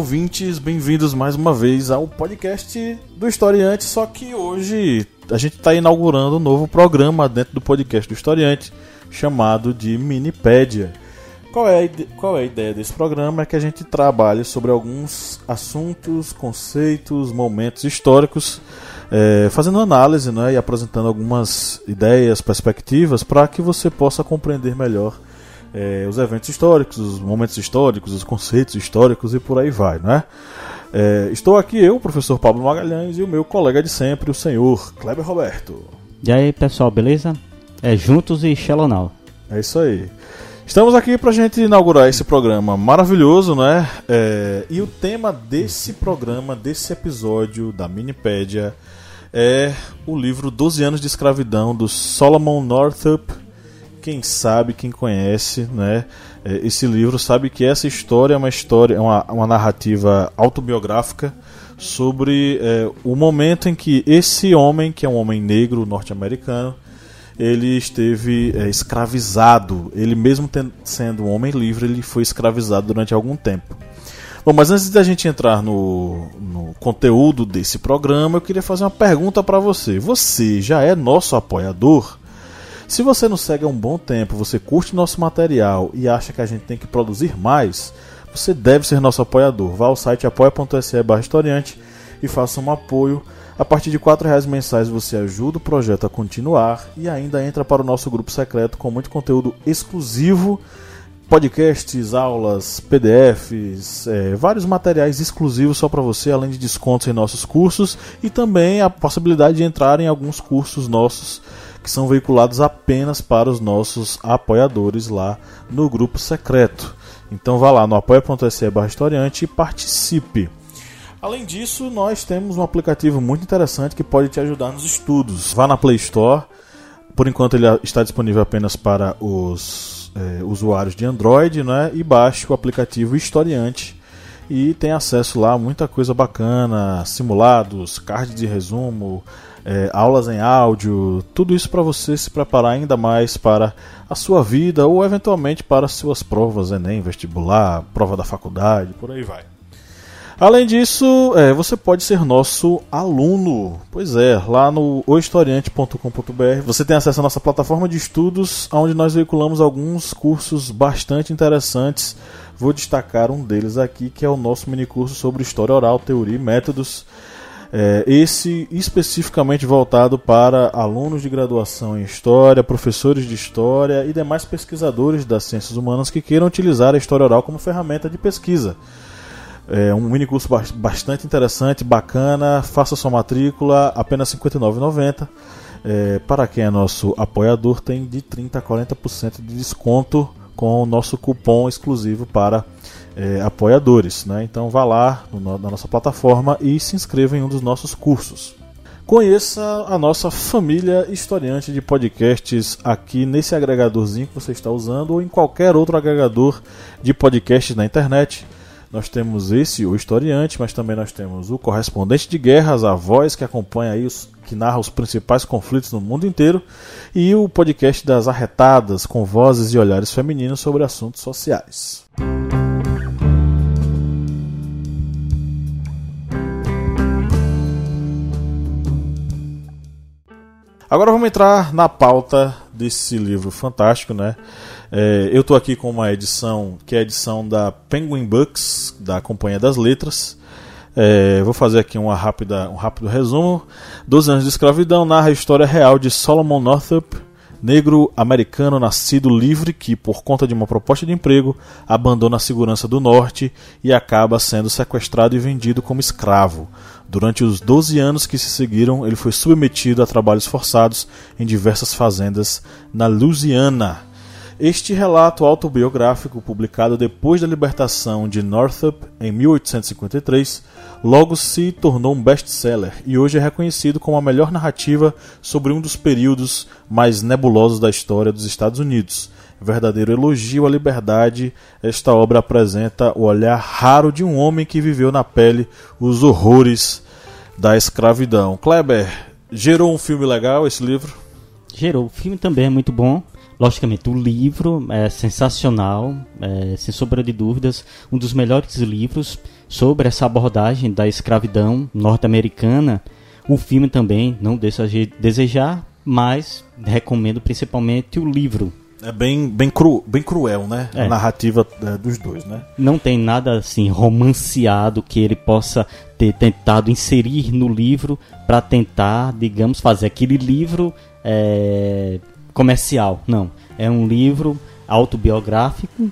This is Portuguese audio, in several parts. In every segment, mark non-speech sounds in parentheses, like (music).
Ouvintes, bem-vindos mais uma vez ao podcast do Historiante. Só que hoje a gente está inaugurando um novo programa dentro do podcast do Historiante chamado de Minipédia. Qual é, qual é a ideia desse programa? É que a gente trabalhe sobre alguns assuntos, conceitos, momentos históricos, eh, fazendo análise né, e apresentando algumas ideias, perspectivas para que você possa compreender melhor eh, os eventos históricos, os momentos históricos, os conceitos históricos e por aí vai, né? Eh, estou aqui eu, o professor Pablo Magalhães, e o meu colega de sempre, o senhor Kleber Roberto. E aí pessoal, beleza? É Juntos e Shalonal. É isso aí. Estamos aqui para a gente inaugurar esse programa maravilhoso, né? É, e o tema desse programa, desse episódio da Minipédia, é o livro 12 anos de escravidão do Solomon Northup. Quem sabe, quem conhece, né? é, Esse livro sabe que essa história é uma história, é uma, uma narrativa autobiográfica sobre é, o momento em que esse homem, que é um homem negro norte-americano, ele esteve é, escravizado. Ele mesmo ten- sendo um homem livre, ele foi escravizado durante algum tempo. Bom, mas antes da gente entrar no, no conteúdo desse programa, eu queria fazer uma pergunta para você. Você já é nosso apoiador? Se você nos segue há um bom tempo, você curte nosso material e acha que a gente tem que produzir mais, você deve ser nosso apoiador. Vá ao site apoia.se historiante e faça um apoio. A partir de 4 reais mensais você ajuda o projeto a continuar e ainda entra para o nosso grupo secreto com muito conteúdo exclusivo, podcasts, aulas, PDFs, eh, vários materiais exclusivos só para você, além de descontos em nossos cursos e também a possibilidade de entrar em alguns cursos nossos que são veiculados apenas para os nossos apoiadores lá no grupo secreto. Então vá lá no apoia.se barra historiante e participe. Além disso, nós temos um aplicativo muito interessante que pode te ajudar nos estudos. Vá na Play Store. Por enquanto ele está disponível apenas para os eh, usuários de Android, né? E baixe o aplicativo Historiante e tem acesso lá a muita coisa bacana, simulados, cards de resumo, eh, aulas em áudio, tudo isso para você se preparar ainda mais para a sua vida ou eventualmente para as suas provas, Enem, vestibular, prova da faculdade, por aí vai. Além disso, é, você pode ser nosso aluno. Pois é, lá no ohistoriante.com.br você tem acesso à nossa plataforma de estudos, onde nós veiculamos alguns cursos bastante interessantes. Vou destacar um deles aqui, que é o nosso minicurso sobre História Oral, Teoria e Métodos. É, esse especificamente voltado para alunos de graduação em História, professores de História e demais pesquisadores das ciências humanas que queiram utilizar a História Oral como ferramenta de pesquisa. É um mini curso bas- bastante interessante, bacana. Faça sua matrícula, apenas R$ 59,90. É, para quem é nosso apoiador, tem de 30% a 40% de desconto com o nosso cupom exclusivo para é, apoiadores. Né? Então vá lá no na nossa plataforma e se inscreva em um dos nossos cursos. Conheça a nossa família historiante de podcasts aqui nesse agregadorzinho que você está usando ou em qualquer outro agregador de podcasts na internet. Nós temos esse, o historiante, mas também nós temos o correspondente de guerras, a voz que acompanha aí os que narra os principais conflitos no mundo inteiro, e o podcast das arretadas, com vozes e olhares femininos sobre assuntos sociais. Agora vamos entrar na pauta desse livro fantástico, né? É, eu estou aqui com uma edição que é a edição da Penguin Books, da Companhia das Letras. É, vou fazer aqui uma rápida, um rápido resumo. Doze anos de escravidão narra a história real de Solomon Northup, negro americano nascido livre que, por conta de uma proposta de emprego, abandona a segurança do norte e acaba sendo sequestrado e vendido como escravo. Durante os 12 anos que se seguiram, ele foi submetido a trabalhos forçados em diversas fazendas na Louisiana. Este relato autobiográfico, publicado depois da libertação de Northup em 1853, logo se tornou um best-seller e hoje é reconhecido como a melhor narrativa sobre um dos períodos mais nebulosos da história dos Estados Unidos. Verdadeiro elogio à liberdade, esta obra apresenta o olhar raro de um homem que viveu na pele os horrores da escravidão. Kleber, gerou um filme legal esse livro? Gerou. O filme também é muito bom. Logicamente, o livro é sensacional, é, sem sombra de dúvidas, um dos melhores livros sobre essa abordagem da escravidão norte-americana. O filme também não deixa de desejar, mas recomendo principalmente o livro. É bem, bem, cru, bem cruel, né? É. A narrativa é, dos dois, né? Não tem nada assim romanceado que ele possa ter tentado inserir no livro para tentar, digamos, fazer aquele livro é, comercial. Não. É um livro autobiográfico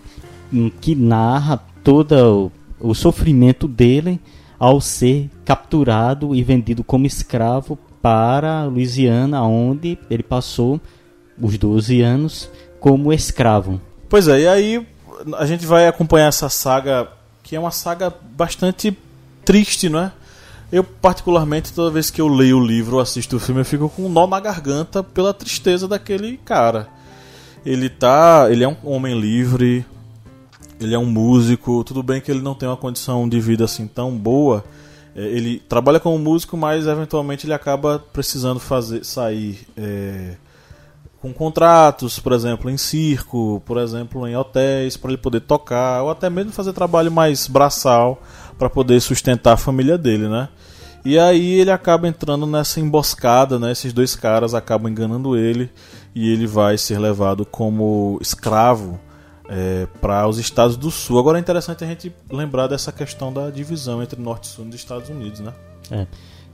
que narra todo o, o sofrimento dele ao ser capturado e vendido como escravo para Louisiana, onde ele passou os 12 anos como escravo. Pois é, e aí a gente vai acompanhar essa saga, que é uma saga bastante triste, não é? Eu, particularmente, toda vez que eu leio o livro ou assisto o filme, eu fico com um nó na garganta pela tristeza daquele cara. Ele tá. Ele é um homem livre, ele é um músico, tudo bem que ele não tem uma condição de vida assim tão boa. É, ele trabalha como músico, mas eventualmente ele acaba precisando fazer sair é, com contratos, por exemplo, em circo, por exemplo, em hotéis, para ele poder tocar, ou até mesmo fazer trabalho mais braçal para poder sustentar a família dele, né? E aí ele acaba entrando nessa emboscada, né? Esses dois caras acabam enganando ele e ele vai ser levado como escravo é, para os Estados do Sul. Agora é interessante a gente lembrar dessa questão da divisão entre Norte e Sul dos Estados Unidos, né? É.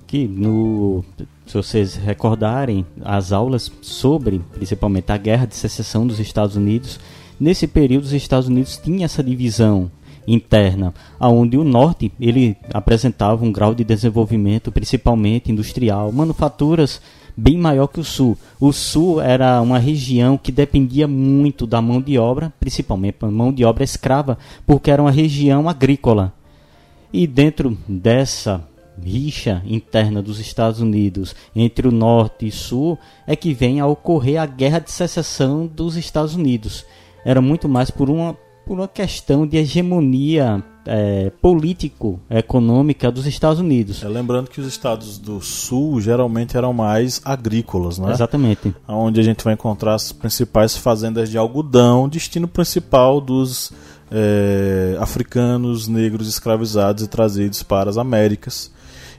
Que no, se vocês recordarem as aulas sobre, principalmente a guerra de secessão dos Estados Unidos, nesse período os Estados Unidos tinham essa divisão interna, aonde o norte ele apresentava um grau de desenvolvimento principalmente industrial, manufaturas bem maior que o sul. O sul era uma região que dependia muito da mão de obra, principalmente mão de obra escrava, porque era uma região agrícola. E dentro dessa rixa interna dos Estados Unidos entre o norte e sul é que vem a ocorrer a guerra de secessão dos Estados Unidos. Era muito mais por uma por uma questão de hegemonia é, político-econômica dos Estados Unidos. É, lembrando que os estados do sul geralmente eram mais agrícolas, né? Exatamente. Onde a gente vai encontrar as principais fazendas de algodão, destino principal dos é, africanos negros escravizados e trazidos para as Américas.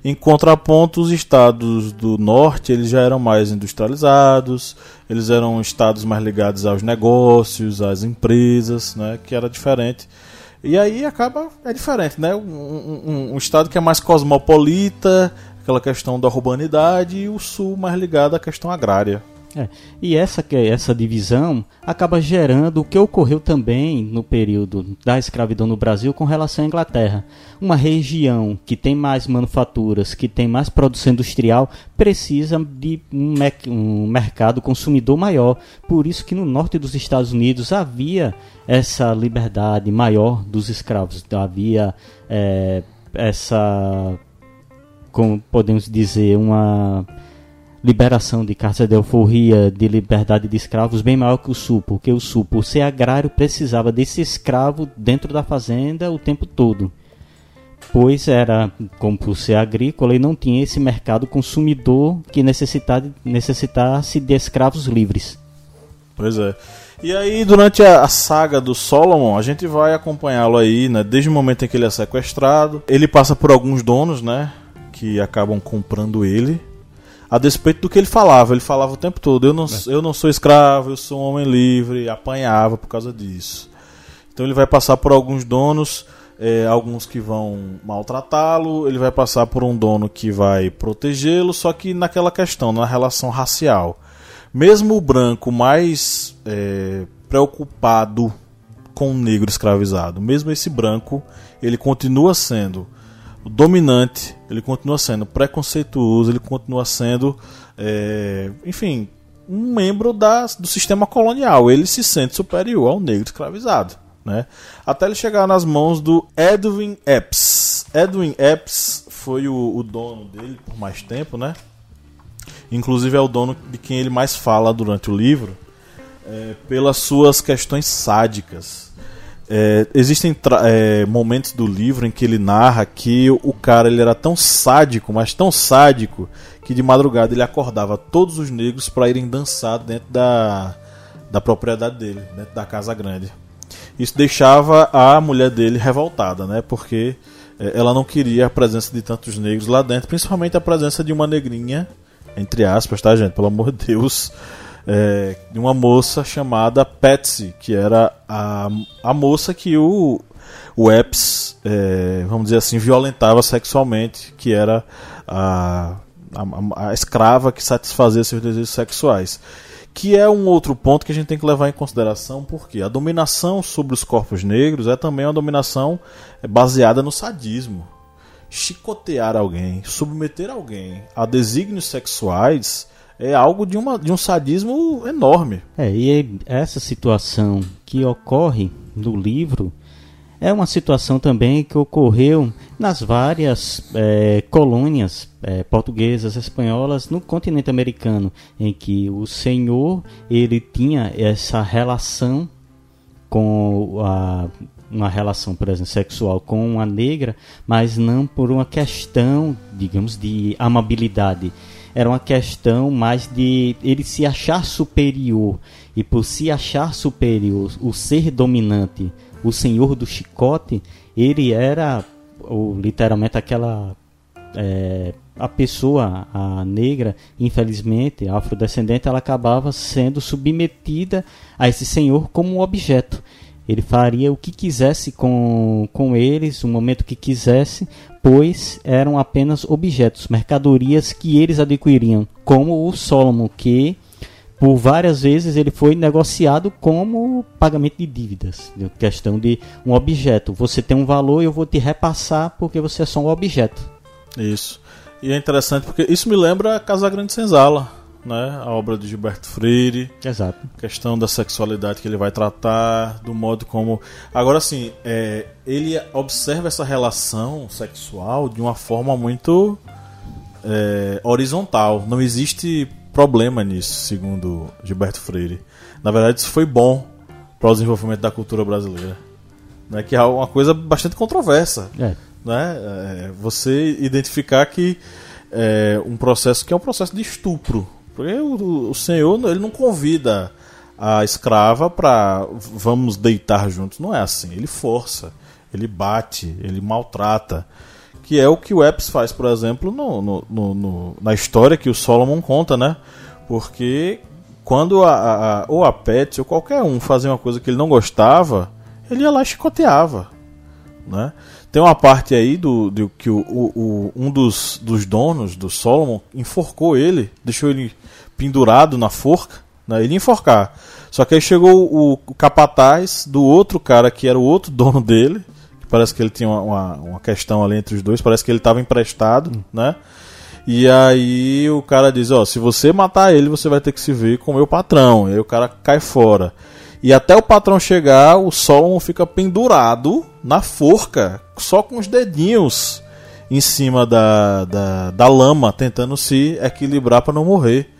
Em contraponto, os estados do norte eles já eram mais industrializados, eles eram estados mais ligados aos negócios, às empresas, né, que era diferente. E aí acaba é diferente, né? Um, um, um estado que é mais cosmopolita, aquela questão da urbanidade, e o sul mais ligado à questão agrária. É, e essa, essa divisão acaba gerando o que ocorreu também no período da escravidão no Brasil com relação à Inglaterra. Uma região que tem mais manufaturas, que tem mais produção industrial, precisa de um, um mercado consumidor maior. Por isso que no norte dos Estados Unidos havia essa liberdade maior dos escravos. Havia é, essa, como podemos dizer, uma liberação de cartas de alforria, de liberdade de escravos bem maior que o Sul, porque o Sul, por ser agrário, precisava desse escravo dentro da fazenda o tempo todo. Pois era, como por ser agrícola, e não tinha esse mercado consumidor que necessitasse de escravos livres. Pois é. E aí, durante a, a saga do Solomon, a gente vai acompanhá-lo aí, né? Desde o momento em que ele é sequestrado. Ele passa por alguns donos, né? Que acabam comprando ele a despeito do que ele falava. Ele falava o tempo todo: eu não, eu não sou escravo, eu sou um homem livre. Apanhava por causa disso. Então ele vai passar por alguns donos, é, alguns que vão maltratá-lo. Ele vai passar por um dono que vai protegê-lo, só que naquela questão, na relação racial. Mesmo o branco mais é, preocupado com o negro escravizado, mesmo esse branco, ele continua sendo dominante, ele continua sendo preconceituoso, ele continua sendo, é, enfim, um membro da, do sistema colonial. Ele se sente superior ao negro escravizado. Né? Até ele chegar nas mãos do Edwin Epps. Edwin Epps foi o, o dono dele por mais tempo, né? Inclusive é o dono de quem ele mais fala durante o livro, é, pelas suas questões sádicas. É, existem é, momentos do livro em que ele narra que o cara ele era tão sádico, mas tão sádico, que de madrugada ele acordava todos os negros para irem dançar dentro da, da propriedade dele, dentro da casa grande. Isso deixava a mulher dele revoltada, né? Porque é, ela não queria a presença de tantos negros lá dentro, principalmente a presença de uma negrinha, entre aspas, tá, gente? Pelo amor de Deus. É, uma moça chamada Patsy, que era a, a moça que o, o Epps, é, vamos dizer assim, violentava sexualmente, que era a, a, a escrava que satisfazia seus desejos sexuais que é um outro ponto que a gente tem que levar em consideração, porque a dominação sobre os corpos negros é também uma dominação baseada no sadismo. Chicotear alguém, submeter alguém a desígnios sexuais é algo de, uma, de um sadismo enorme. É, e essa situação que ocorre no livro é uma situação também que ocorreu nas várias é, colônias é, portuguesas, espanholas no continente americano, em que o senhor ele tinha essa relação com a, uma relação, por exemplo, sexual com uma negra, mas não por uma questão, digamos, de amabilidade. Era uma questão mais de ele se achar superior e por se achar superior, o ser dominante o senhor do chicote, ele era ou, literalmente aquela é, a pessoa, a negra, infelizmente, afrodescendente, ela acabava sendo submetida a esse senhor como um objeto. Ele faria o que quisesse com, com eles, o momento que quisesse, pois eram apenas objetos, mercadorias que eles adquiriam, como o Solomon, que por várias vezes ele foi negociado como pagamento de dívidas, de questão de um objeto. Você tem um valor e eu vou te repassar porque você é só um objeto. Isso. E é interessante porque isso me lembra Casa Grande Senzala, né? A obra de Gilberto Freire. Exato. Questão da sexualidade que ele vai tratar, do modo como. Agora, assim, é, ele observa essa relação sexual de uma forma muito é, horizontal. Não existe problema nisso, segundo Gilberto Freire. Na verdade, isso foi bom para o desenvolvimento da cultura brasileira. Né? Que é uma coisa bastante controversa. É. Né? É, você identificar que é um processo que é um processo de estupro. Porque o, o senhor ele não convida a escrava para vamos deitar juntos. Não é assim. Ele força, ele bate, ele maltrata que é o que o Epps faz, por exemplo, no, no, no, na história que o Solomon conta, né? Porque quando a, a, ou a Pet ou qualquer um fazia uma coisa que ele não gostava, ele ia lá e chicoteava, né? Tem uma parte aí do, do que o, o, um dos, dos donos do Solomon enforcou ele, deixou ele pendurado na forca, né? ele ia enforcar. Só que aí chegou o, o capataz do outro cara que era o outro (laughs) dono dele, Parece que ele tinha uma, uma, uma questão ali entre os dois, parece que ele estava emprestado, hum. né? E aí o cara diz, ó, se você matar ele, você vai ter que se ver com o meu patrão. E aí o cara cai fora. E até o patrão chegar, o Solomon fica pendurado na forca, só com os dedinhos em cima da, da, da lama, tentando se equilibrar para não morrer.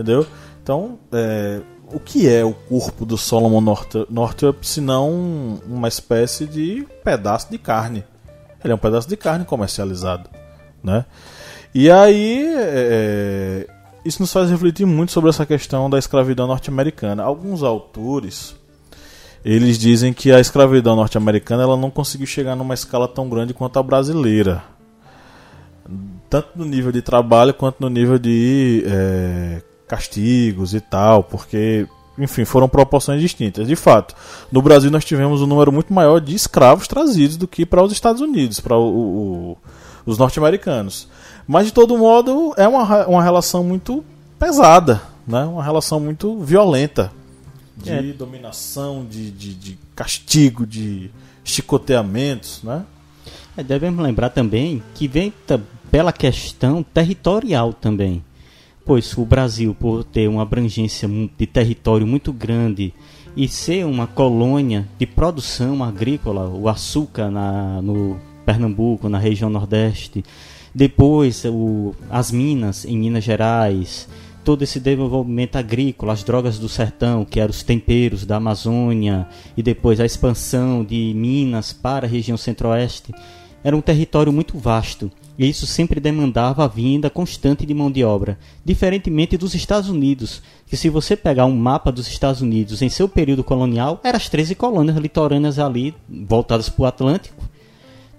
Entendeu? Então, é, o que é o corpo do Solomon Northup se não uma espécie de pedaço de carne? Ele é um pedaço de carne comercializado, né? E aí é, isso nos faz refletir muito sobre essa questão da escravidão norte-americana. Alguns autores eles dizem que a escravidão norte-americana ela não conseguiu chegar numa escala tão grande quanto a brasileira, tanto no nível de trabalho quanto no nível de é, castigos e tal, porque, enfim, foram proporções distintas. De fato, no Brasil nós tivemos um número muito maior de escravos trazidos do que para os Estados Unidos, para os norte-americanos. Mas, de todo modo, é uma, uma relação muito pesada, né? uma relação muito violenta de é. dominação, de, de, de, castigo, de chicoteamentos. Né? É, devemos lembrar também que vem pela questão territorial também pois o Brasil, por ter uma abrangência de território muito grande e ser uma colônia de produção agrícola, o açúcar na, no Pernambuco, na região Nordeste, depois o, as minas em Minas Gerais, todo esse desenvolvimento agrícola, as drogas do sertão, que eram os temperos da Amazônia, e depois a expansão de Minas para a região centro-oeste, era um território muito vasto. E isso sempre demandava a vinda constante de mão de obra, diferentemente dos Estados Unidos, que se você pegar um mapa dos Estados Unidos em seu período colonial, eram as 13 colônias litorâneas ali voltadas para o Atlântico,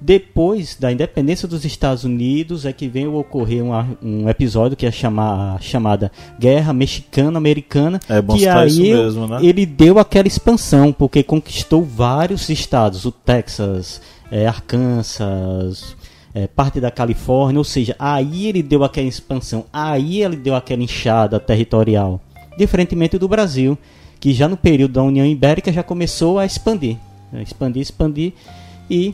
depois da independência dos Estados Unidos é que vem ocorrer um, um episódio que é chamar, chamada Guerra Mexicana-Americana, É bom que aí isso mesmo, né? ele deu aquela expansão, porque conquistou vários estados, o Texas, é, Arkansas, é, parte da Califórnia, ou seja, aí ele deu aquela expansão, aí ele deu aquela inchada territorial, diferentemente do Brasil, que já no período da União Ibérica já começou a expandir, né? expandir, expandir e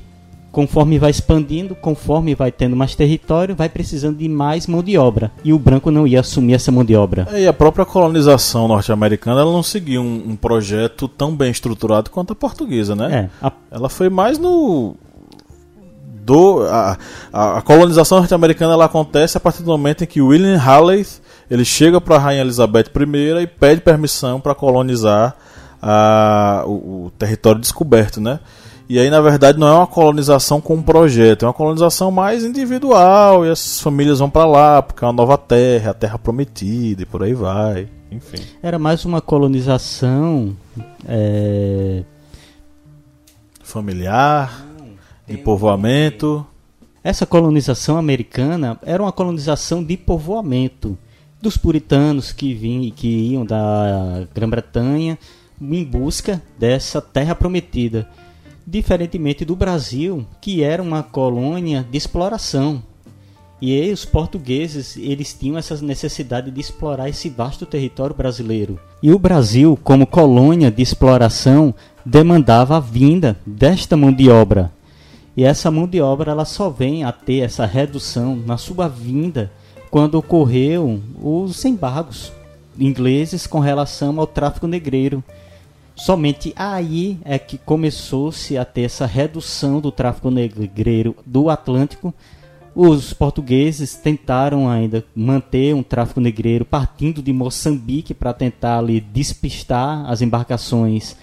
conforme vai expandindo, conforme vai tendo mais território, vai precisando de mais mão de obra. E o branco não ia assumir essa mão de obra. É, E a própria colonização norte-americana ela não seguiu um, um projeto tão bem estruturado quanto a portuguesa, né? É, a- Ela foi mais no do a, a, a colonização norte-americana ela acontece a partir do momento em que William Halley ele chega para a rainha Elizabeth I e pede permissão para colonizar a, o, o território descoberto, né? E aí na verdade não é uma colonização com um projeto, é uma colonização mais individual e as famílias vão para lá porque é uma nova terra, a terra prometida e por aí vai, enfim. era mais uma colonização. é, Familiar, de povoamento. Essa colonização americana era uma colonização de povoamento dos puritanos que vinham, que iam da Grã-Bretanha em busca dessa terra prometida, diferentemente do Brasil, que era uma colônia de exploração. E aí os portugueses, eles tinham essa necessidade de explorar esse vasto território brasileiro. E o Brasil, como colônia de exploração, demandava a vinda desta mão de obra. E essa mão de obra ela só vem a ter essa redução na sua vinda quando ocorreu os embargos ingleses com relação ao tráfico negreiro. Somente aí é que começou-se a ter essa redução do tráfico negreiro do Atlântico. Os portugueses tentaram ainda manter um tráfico negreiro partindo de Moçambique para tentar ali despistar as embarcações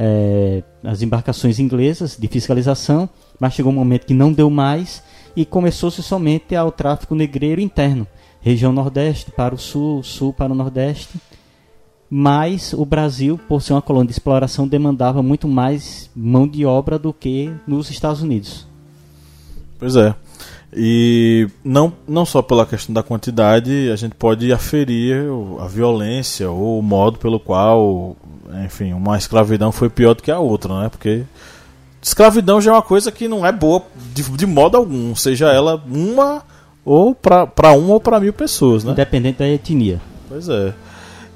é, as embarcações inglesas de fiscalização, mas chegou um momento que não deu mais e começou-se somente ao tráfico negreiro interno, região nordeste para o sul, sul para o nordeste. Mas o Brasil, por ser uma colônia de exploração, demandava muito mais mão de obra do que nos Estados Unidos. Pois é. E não, não só pela questão da quantidade, a gente pode aferir a violência ou o modo pelo qual, enfim, uma escravidão foi pior do que a outra, né? Porque escravidão já é uma coisa que não é boa de, de modo algum, seja ela uma ou para uma ou para mil pessoas, né? Independente da etnia. Pois é.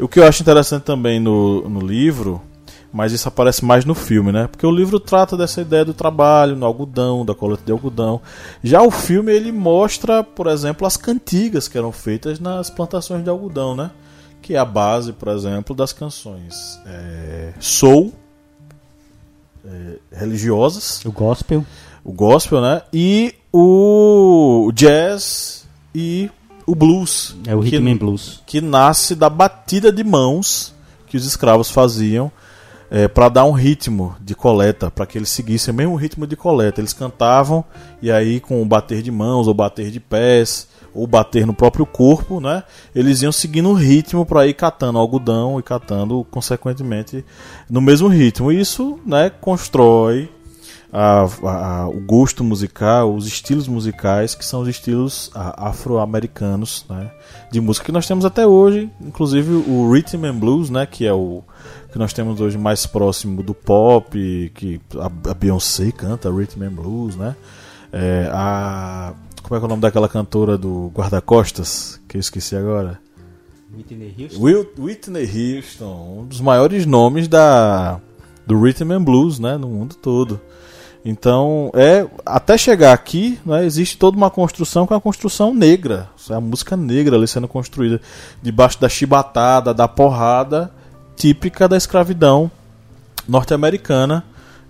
O que eu acho interessante também no, no livro, mas isso aparece mais no filme, né? Porque o livro trata dessa ideia do trabalho no algodão, da coleta de algodão. Já o filme ele mostra, por exemplo, as cantigas que eram feitas nas plantações de algodão, né? Que é a base, por exemplo, das canções é, soul, é, religiosas, O gospel. o gospel, né? E o jazz e o blues. É o que- rhythm and blues. que nasce da batida de mãos que os escravos faziam para dar um ritmo de coleta, para que eles seguissem o mesmo ritmo de coleta. Eles cantavam e aí com o bater de mãos ou bater de pés ou bater no próprio corpo, né? Eles iam seguindo o ritmo para ir catando algodão e catando consequentemente no mesmo ritmo. E isso, né, constrói a- a- o gosto musical, os estilos musicais, que são os estilos afro-americanos né, de música que nós temos até hoje, inclusive o rhythm and blues, né, que é o que nós temos hoje mais próximo do pop, que a, a Beyoncé canta rhythm and blues, né? É, a como é que é o nome daquela cantora do guarda-costas que eu esqueci agora? Will- Whitney Houston, um dos maiores nomes da do rhythm and blues, né, no mundo todo. Então, é até chegar aqui, né, existe toda uma construção que é uma construção negra. É a música negra ali sendo construída debaixo da chibatada, da porrada típica da escravidão norte-americana.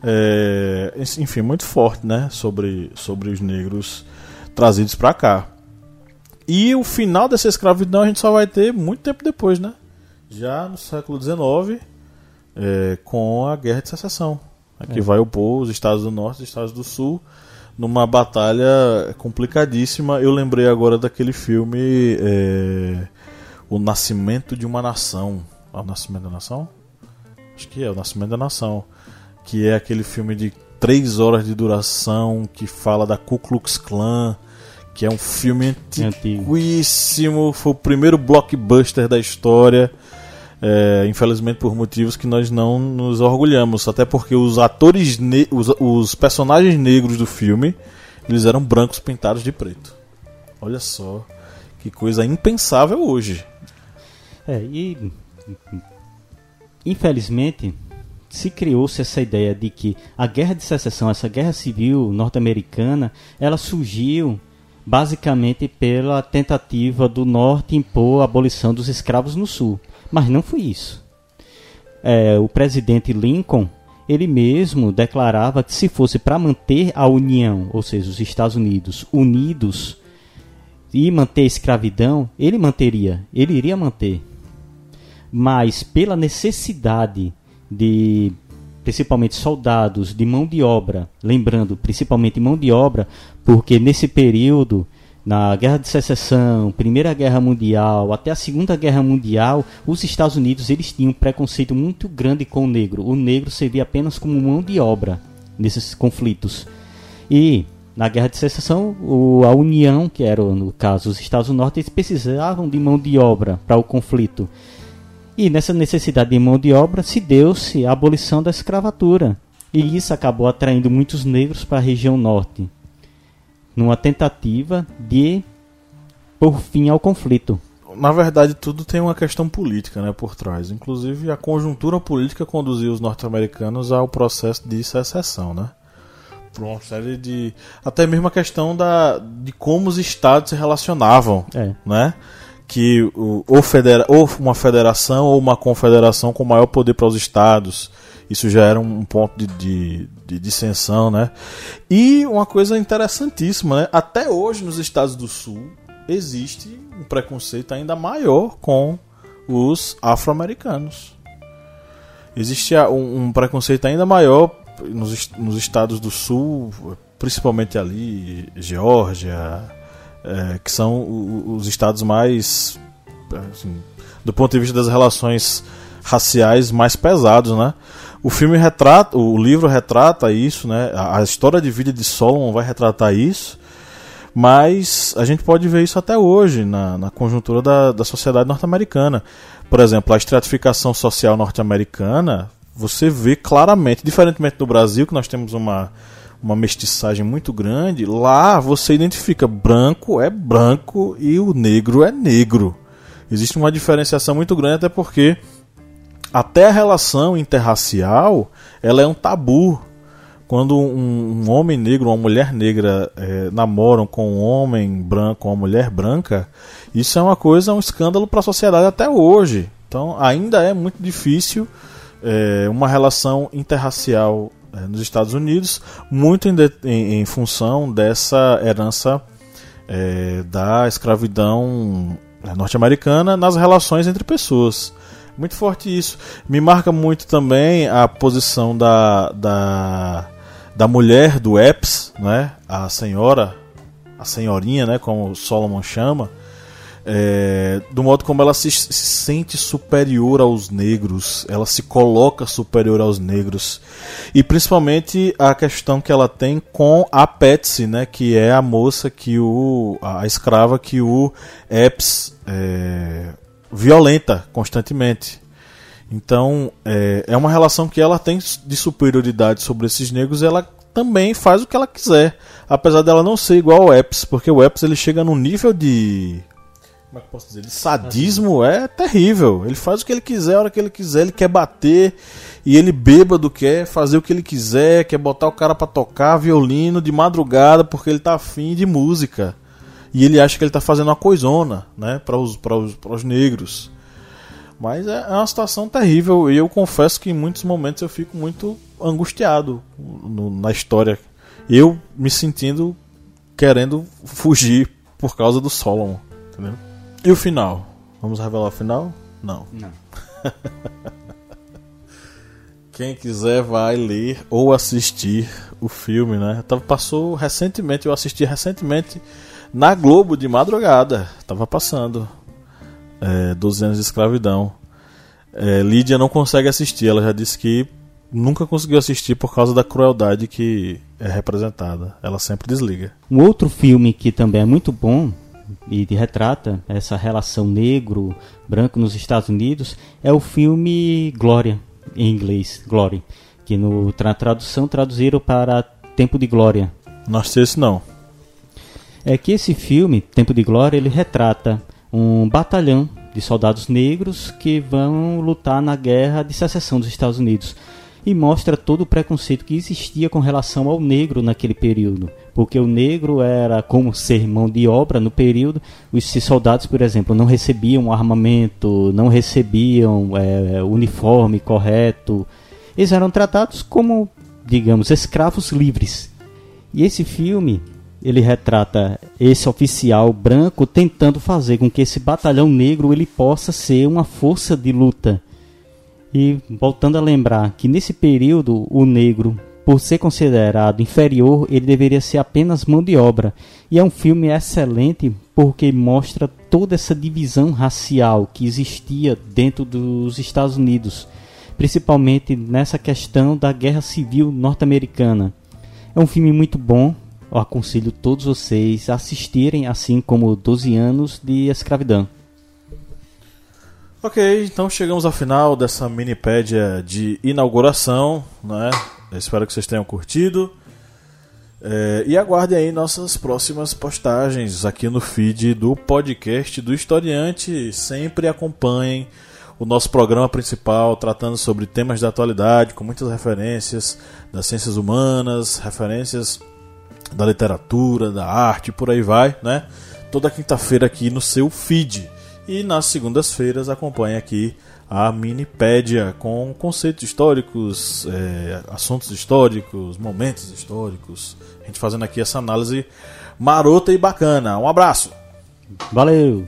É, enfim, muito forte, né, sobre, sobre os negros trazidos para cá. E o final dessa escravidão a gente só vai ter muito tempo depois, né? Já no século XIX, é, com a Guerra de Secessão. Aqui é. vai opor os Estados do Norte e os Estados do Sul numa batalha complicadíssima. Eu lembrei agora daquele filme é, O Nascimento de uma Nação. É o Nascimento da Nação? Acho que é O Nascimento da Nação. Que é aquele filme de três horas de duração que fala da Ku Klux Klan que é um filme antiquíssimo, foi o primeiro blockbuster da história. É, infelizmente por motivos que nós não nos orgulhamos, até porque os atores, os, os personagens negros do filme, eles eram brancos pintados de preto. Olha só, que coisa impensável hoje. É, e infelizmente se criou-se essa ideia de que a guerra de secessão, essa guerra civil norte-americana, ela surgiu basicamente pela tentativa do norte impor a abolição dos escravos no sul. Mas não foi isso. É, o presidente Lincoln, ele mesmo declarava que se fosse para manter a União, ou seja, os Estados Unidos unidos e manter a escravidão, ele manteria, ele iria manter. Mas pela necessidade de principalmente soldados de mão de obra, lembrando, principalmente mão de obra, porque nesse período, na Guerra de Secessão, Primeira Guerra Mundial, até a Segunda Guerra Mundial, os Estados Unidos eles tinham um preconceito muito grande com o negro. O negro servia apenas como mão de obra nesses conflitos. E na Guerra de Secessão, o, a União, que era no caso os Estados Unidos, eles precisavam de mão de obra para o conflito. E nessa necessidade de mão de obra se deu-se a abolição da escravatura. E isso acabou atraindo muitos negros para a região norte, numa tentativa de por fim ao conflito. Na verdade, tudo tem uma questão política né, por trás. Inclusive, a conjuntura política conduziu os norte-americanos ao processo de secessão. Né? Por uma série de. Até mesmo a questão da, de como os estados se relacionavam. É. Né? Que ou, federa, ou uma federação ou uma confederação com maior poder para os estados. Isso já era um ponto de, de, de dissensão, né? E uma coisa interessantíssima, né? Até hoje nos estados do sul existe um preconceito ainda maior com os afro-americanos. Existe um, um, preconceito ainda maior nos, nos estados do sul, principalmente ali, Geórgia, é, que são os estados mais, assim, do ponto de vista das relações raciais mais pesados, né? O filme retrata, o livro retrata isso, né? A história de vida de Solomon vai retratar isso, mas a gente pode ver isso até hoje na, na conjuntura da, da sociedade norte-americana. Por exemplo, a estratificação social norte-americana, você vê claramente, diferentemente do Brasil, que nós temos uma uma mestiçagem muito grande, lá você identifica branco é branco e o negro é negro. Existe uma diferenciação muito grande, até porque até a relação interracial ela é um tabu. Quando um, um homem negro ou uma mulher negra é, namoram com um homem branco ou uma mulher branca, isso é uma coisa, um escândalo para a sociedade até hoje. Então ainda é muito difícil é, uma relação interracial nos Estados Unidos, muito em, de, em, em função dessa herança é, da escravidão é, norte-americana nas relações entre pessoas. Muito forte isso. Me marca muito também a posição da, da, da mulher do Epps, né? a senhora, a senhorinha, né? como Solomon chama, é, do modo como ela se, se, sente superior aos negros, ela se coloca superior aos negros. E principalmente a questão que ela tem com a Patsy, né, que é a moça que o. a escrava que o Epps é, violenta constantemente. Então é, é uma relação que ela tem de superioridade sobre esses negros ela também faz o que ela quiser. Apesar dela não ser igual ao Epps, porque o Epps ele chega num nível de como é que eu posso dizer? Sadismo é terrível. Ele faz o que ele quiser, a hora que ele quiser, ele quer bater e ele bêbado quer fazer o que ele quiser, quer botar o cara para tocar violino de madrugada porque ele tá afim de música. E ele acha que ele tá fazendo uma coisona, né, para os, para os, para os negros. Mas é, é uma situação terrível e eu confesso que em muitos momentos eu fico muito angustiado no, na história. Eu me sentindo querendo fugir por causa do Solomon, entendeu? E o final? Vamos revelar o final? Não. Não. (laughs) Quem quiser vai ler ou assistir o filme, né? Tava, passou recentemente, eu assisti recentemente na Globo de madrugada. Tava passando. É, 12 anos de escravidão. É, Lídia não consegue assistir, ela já disse que nunca conseguiu assistir por causa da crueldade que é representada. Ela sempre desliga. Um outro filme que também é muito bom e retrata essa relação negro-branco nos Estados Unidos é o filme Glória, em inglês, Glory, que no, na tradução traduziram para Tempo de Glória. Não assisti esse não. É que esse filme, Tempo de Glória, ele retrata um batalhão de soldados negros que vão lutar na guerra de secessão dos Estados Unidos e mostra todo o preconceito que existia com relação ao negro naquele período, porque o negro era como ser mão de obra no período. Os soldados, por exemplo, não recebiam armamento, não recebiam é, uniforme correto. Eles eram tratados como, digamos, escravos livres. E esse filme ele retrata esse oficial branco tentando fazer com que esse batalhão negro ele possa ser uma força de luta e voltando a lembrar que nesse período o negro, por ser considerado inferior, ele deveria ser apenas mão de obra. E é um filme excelente porque mostra toda essa divisão racial que existia dentro dos Estados Unidos, principalmente nessa questão da Guerra Civil norte-americana. É um filme muito bom, eu aconselho todos vocês a assistirem, assim como 12 anos de escravidão. Ok, então chegamos ao final dessa minipédia de inauguração, né? Espero que vocês tenham curtido. É, e aguardem aí nossas próximas postagens aqui no feed do podcast do Historiante. Sempre acompanhem o nosso programa principal tratando sobre temas da atualidade, com muitas referências das ciências humanas, referências da literatura, da arte, por aí vai, né? Toda quinta-feira aqui no seu feed. E nas segundas-feiras acompanhe aqui a Minipédia com conceitos históricos, é, assuntos históricos, momentos históricos. A gente fazendo aqui essa análise marota e bacana. Um abraço! Valeu!